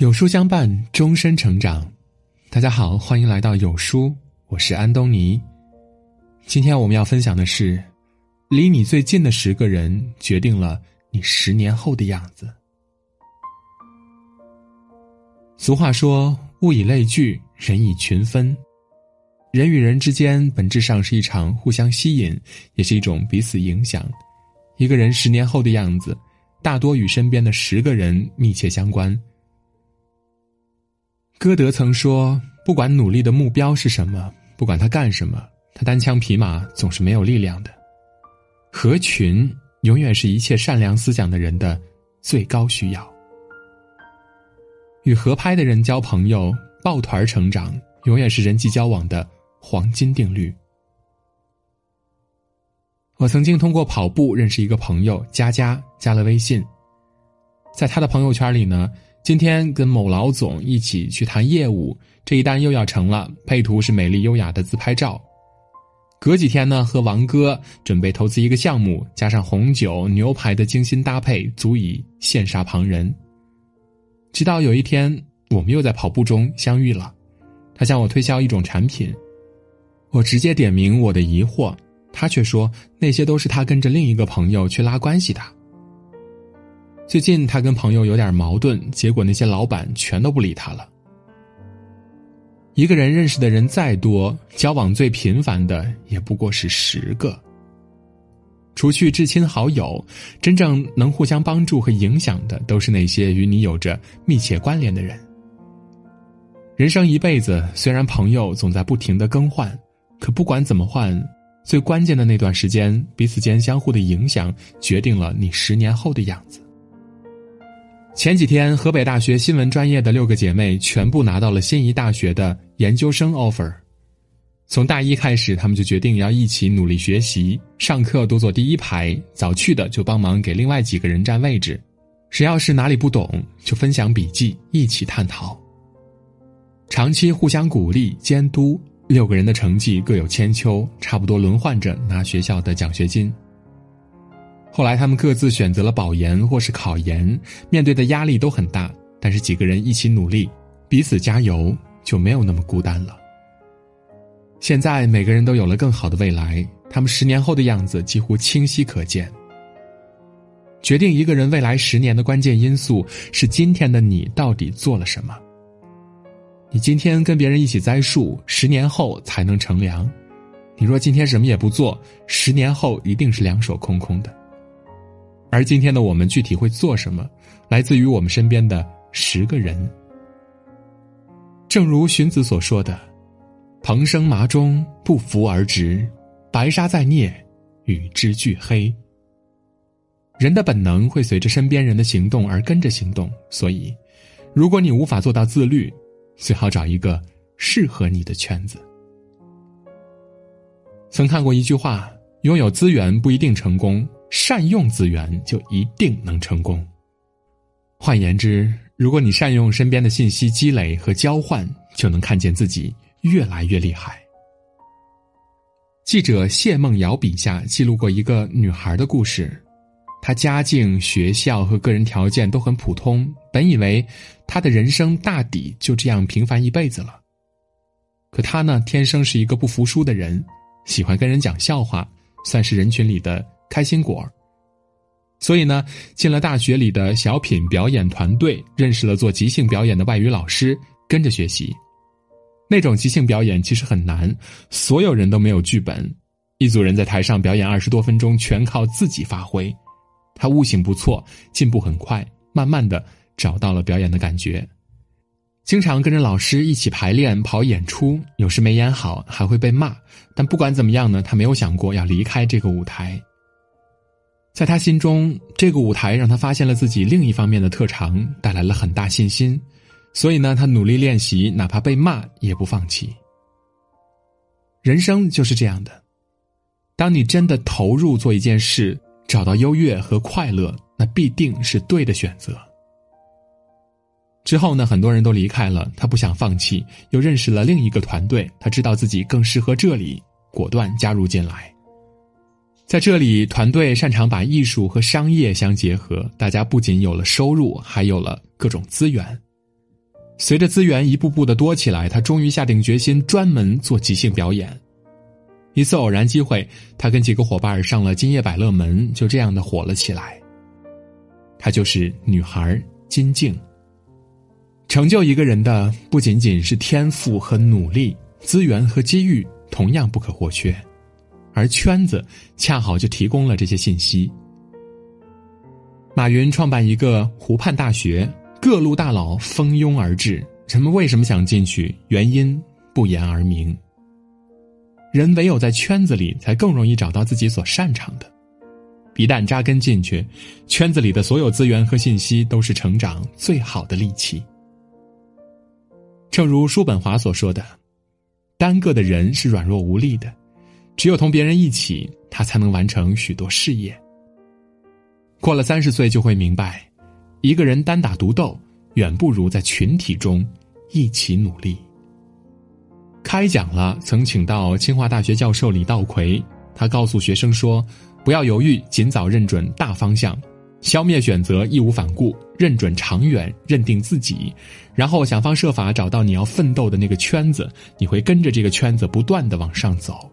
有书相伴，终身成长。大家好，欢迎来到有书，我是安东尼。今天我们要分享的是，离你最近的十个人，决定了你十年后的样子。俗话说：“物以类聚，人以群分。”人与人之间本质上是一场互相吸引，也是一种彼此影响。一个人十年后的样子，大多与身边的十个人密切相关。歌德曾说：“不管努力的目标是什么，不管他干什么，他单枪匹马总是没有力量的。合群永远是一切善良思想的人的最高需要。与合拍的人交朋友，抱团成长，永远是人际交往的黄金定律。”我曾经通过跑步认识一个朋友佳佳，加了微信，在他的朋友圈里呢。今天跟某老总一起去谈业务，这一单又要成了。配图是美丽优雅的自拍照。隔几天呢，和王哥准备投资一个项目，加上红酒、牛排的精心搭配，足以羡煞旁人。直到有一天，我们又在跑步中相遇了。他向我推销一种产品，我直接点名我的疑惑，他却说那些都是他跟着另一个朋友去拉关系的。最近他跟朋友有点矛盾，结果那些老板全都不理他了。一个人认识的人再多，交往最频繁的也不过是十个。除去至亲好友，真正能互相帮助和影响的，都是那些与你有着密切关联的人。人生一辈子，虽然朋友总在不停的更换，可不管怎么换，最关键的那段时间，彼此间相互的影响，决定了你十年后的样子。前几天，河北大学新闻专业的六个姐妹全部拿到了心仪大学的研究生 offer。从大一开始，她们就决定要一起努力学习，上课多坐第一排，早去的就帮忙给另外几个人占位置。谁要是哪里不懂，就分享笔记，一起探讨。长期互相鼓励监督，六个人的成绩各有千秋，差不多轮换着拿学校的奖学金。后来，他们各自选择了保研或是考研，面对的压力都很大。但是几个人一起努力，彼此加油，就没有那么孤单了。现在每个人都有了更好的未来，他们十年后的样子几乎清晰可见。决定一个人未来十年的关键因素是今天的你到底做了什么。你今天跟别人一起栽树，十年后才能乘凉；你若今天什么也不做，十年后一定是两手空空的。而今天的我们具体会做什么，来自于我们身边的十个人。正如荀子所说的：“蓬生麻中，不扶而直；白沙在涅，与之俱黑。”人的本能会随着身边人的行动而跟着行动，所以，如果你无法做到自律，最好找一个适合你的圈子。曾看过一句话：“拥有资源不一定成功。”善用资源就一定能成功。换言之，如果你善用身边的信息积累和交换，就能看见自己越来越厉害。记者谢梦瑶笔下记录过一个女孩的故事，她家境、学校和个人条件都很普通，本以为她的人生大抵就这样平凡一辈子了。可她呢，天生是一个不服输的人，喜欢跟人讲笑话，算是人群里的。开心果所以呢，进了大学里的小品表演团队，认识了做即兴表演的外语老师，跟着学习。那种即兴表演其实很难，所有人都没有剧本，一组人在台上表演二十多分钟，全靠自己发挥。他悟性不错，进步很快，慢慢的找到了表演的感觉。经常跟着老师一起排练、跑演出，有时没演好还会被骂，但不管怎么样呢，他没有想过要离开这个舞台。在他心中，这个舞台让他发现了自己另一方面的特长，带来了很大信心。所以呢，他努力练习，哪怕被骂也不放弃。人生就是这样的，当你真的投入做一件事，找到优越和快乐，那必定是对的选择。之后呢，很多人都离开了，他不想放弃，又认识了另一个团队，他知道自己更适合这里，果断加入进来。在这里，团队擅长把艺术和商业相结合，大家不仅有了收入，还有了各种资源。随着资源一步步的多起来，他终于下定决心专门做即兴表演。一次偶然机会，他跟几个伙伴上了《今夜百乐门》，就这样的火了起来。她就是女孩金静。成就一个人的不仅仅是天赋和努力，资源和机遇同样不可或缺，而圈子恰好就提供了这些信息。马云创办一个湖畔大学，各路大佬蜂拥而至，人们为什么想进去？原因不言而明。人唯有在圈子里，才更容易找到自己所擅长的。一旦扎根进去，圈子里的所有资源和信息都是成长最好的利器。正如叔本华所说的：“单个的人是软弱无力的，只有同别人一起，他才能完成许多事业。”过了三十岁，就会明白，一个人单打独斗，远不如在群体中一起努力。开讲了，曾请到清华大学教授李道奎，他告诉学生说：“不要犹豫，尽早认准大方向，消灭选择，义无反顾，认准长远，认定自己，然后想方设法找到你要奋斗的那个圈子，你会跟着这个圈子不断的往上走。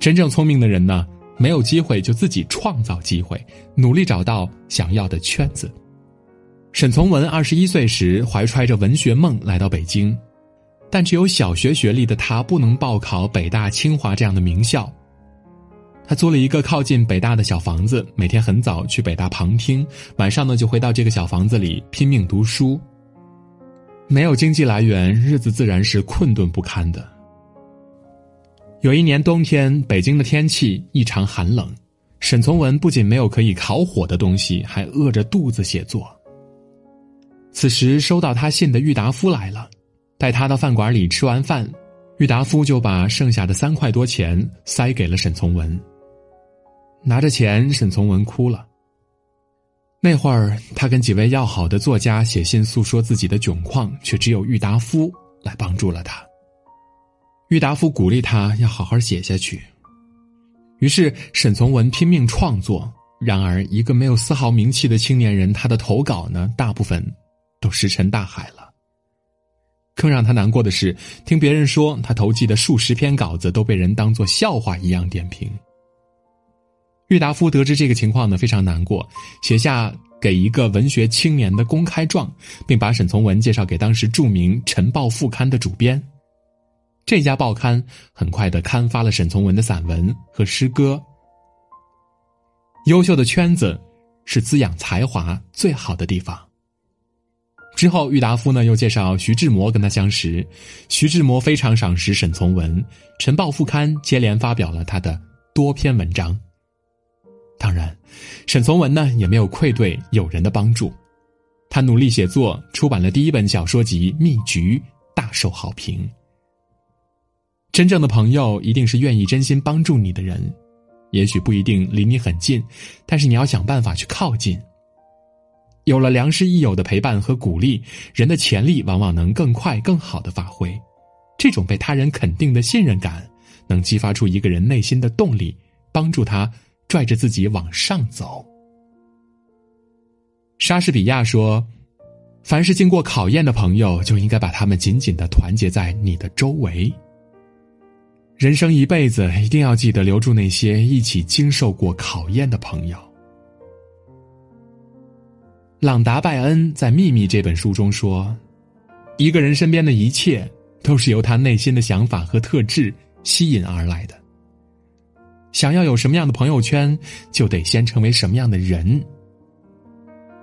真正聪明的人呢，没有机会就自己创造机会，努力找到想要的圈子。”沈从文二十一岁时，怀揣着文学梦来到北京。但只有小学学历的他不能报考北大、清华这样的名校。他租了一个靠近北大的小房子，每天很早去北大旁听，晚上呢就回到这个小房子里拼命读书。没有经济来源，日子自然是困顿不堪的。有一年冬天，北京的天气异常寒冷，沈从文不仅没有可以烤火的东西，还饿着肚子写作。此时收到他信的郁达夫来了。带他到饭馆里吃完饭，郁达夫就把剩下的三块多钱塞给了沈从文。拿着钱，沈从文哭了。那会儿，他跟几位要好的作家写信诉说自己的窘况，却只有郁达夫来帮助了他。郁达夫鼓励他要好好写下去。于是，沈从文拼命创作。然而，一个没有丝毫名气的青年人，他的投稿呢，大部分都石沉大海了。更让他难过的是，听别人说他投寄的数十篇稿子都被人当作笑话一样点评。郁达夫得知这个情况呢，非常难过，写下给一个文学青年的公开状，并把沈从文介绍给当时著名《晨报》副刊的主编。这家报刊很快的刊发了沈从文的散文和诗歌。优秀的圈子是滋养才华最好的地方。之后，郁达夫呢又介绍徐志摩跟他相识，徐志摩非常赏识沈从文，《晨报》副刊接连发表了他的多篇文章。当然，沈从文呢也没有愧对友人的帮助，他努力写作，出版了第一本小说集《蜜橘》，大受好评。真正的朋友一定是愿意真心帮助你的人，也许不一定离你很近，但是你要想办法去靠近。有了良师益友的陪伴和鼓励，人的潜力往往能更快、更好的发挥。这种被他人肯定的信任感，能激发出一个人内心的动力，帮助他拽着自己往上走。莎士比亚说：“凡是经过考验的朋友，就应该把他们紧紧的团结在你的周围。人生一辈子，一定要记得留住那些一起经受过考验的朋友。”朗达·拜恩在《秘密》这本书中说：“一个人身边的一切，都是由他内心的想法和特质吸引而来的。想要有什么样的朋友圈，就得先成为什么样的人。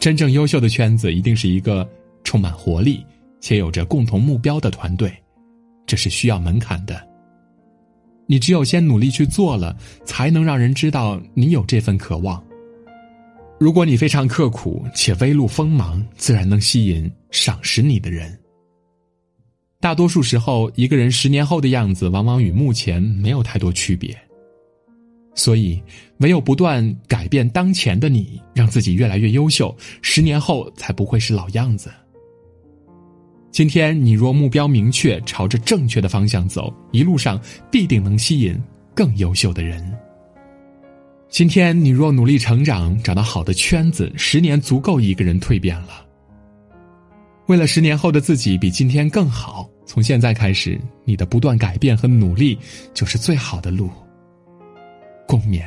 真正优秀的圈子，一定是一个充满活力且有着共同目标的团队，这是需要门槛的。你只有先努力去做了，才能让人知道你有这份渴望。”如果你非常刻苦且微露锋芒，自然能吸引赏识你的人。大多数时候，一个人十年后的样子，往往与目前没有太多区别。所以，唯有不断改变当前的你，让自己越来越优秀，十年后才不会是老样子。今天，你若目标明确，朝着正确的方向走，一路上必定能吸引更优秀的人。今天你若努力成长，找到好的圈子，十年足够一个人蜕变了。为了十年后的自己比今天更好，从现在开始，你的不断改变和努力就是最好的路。共勉。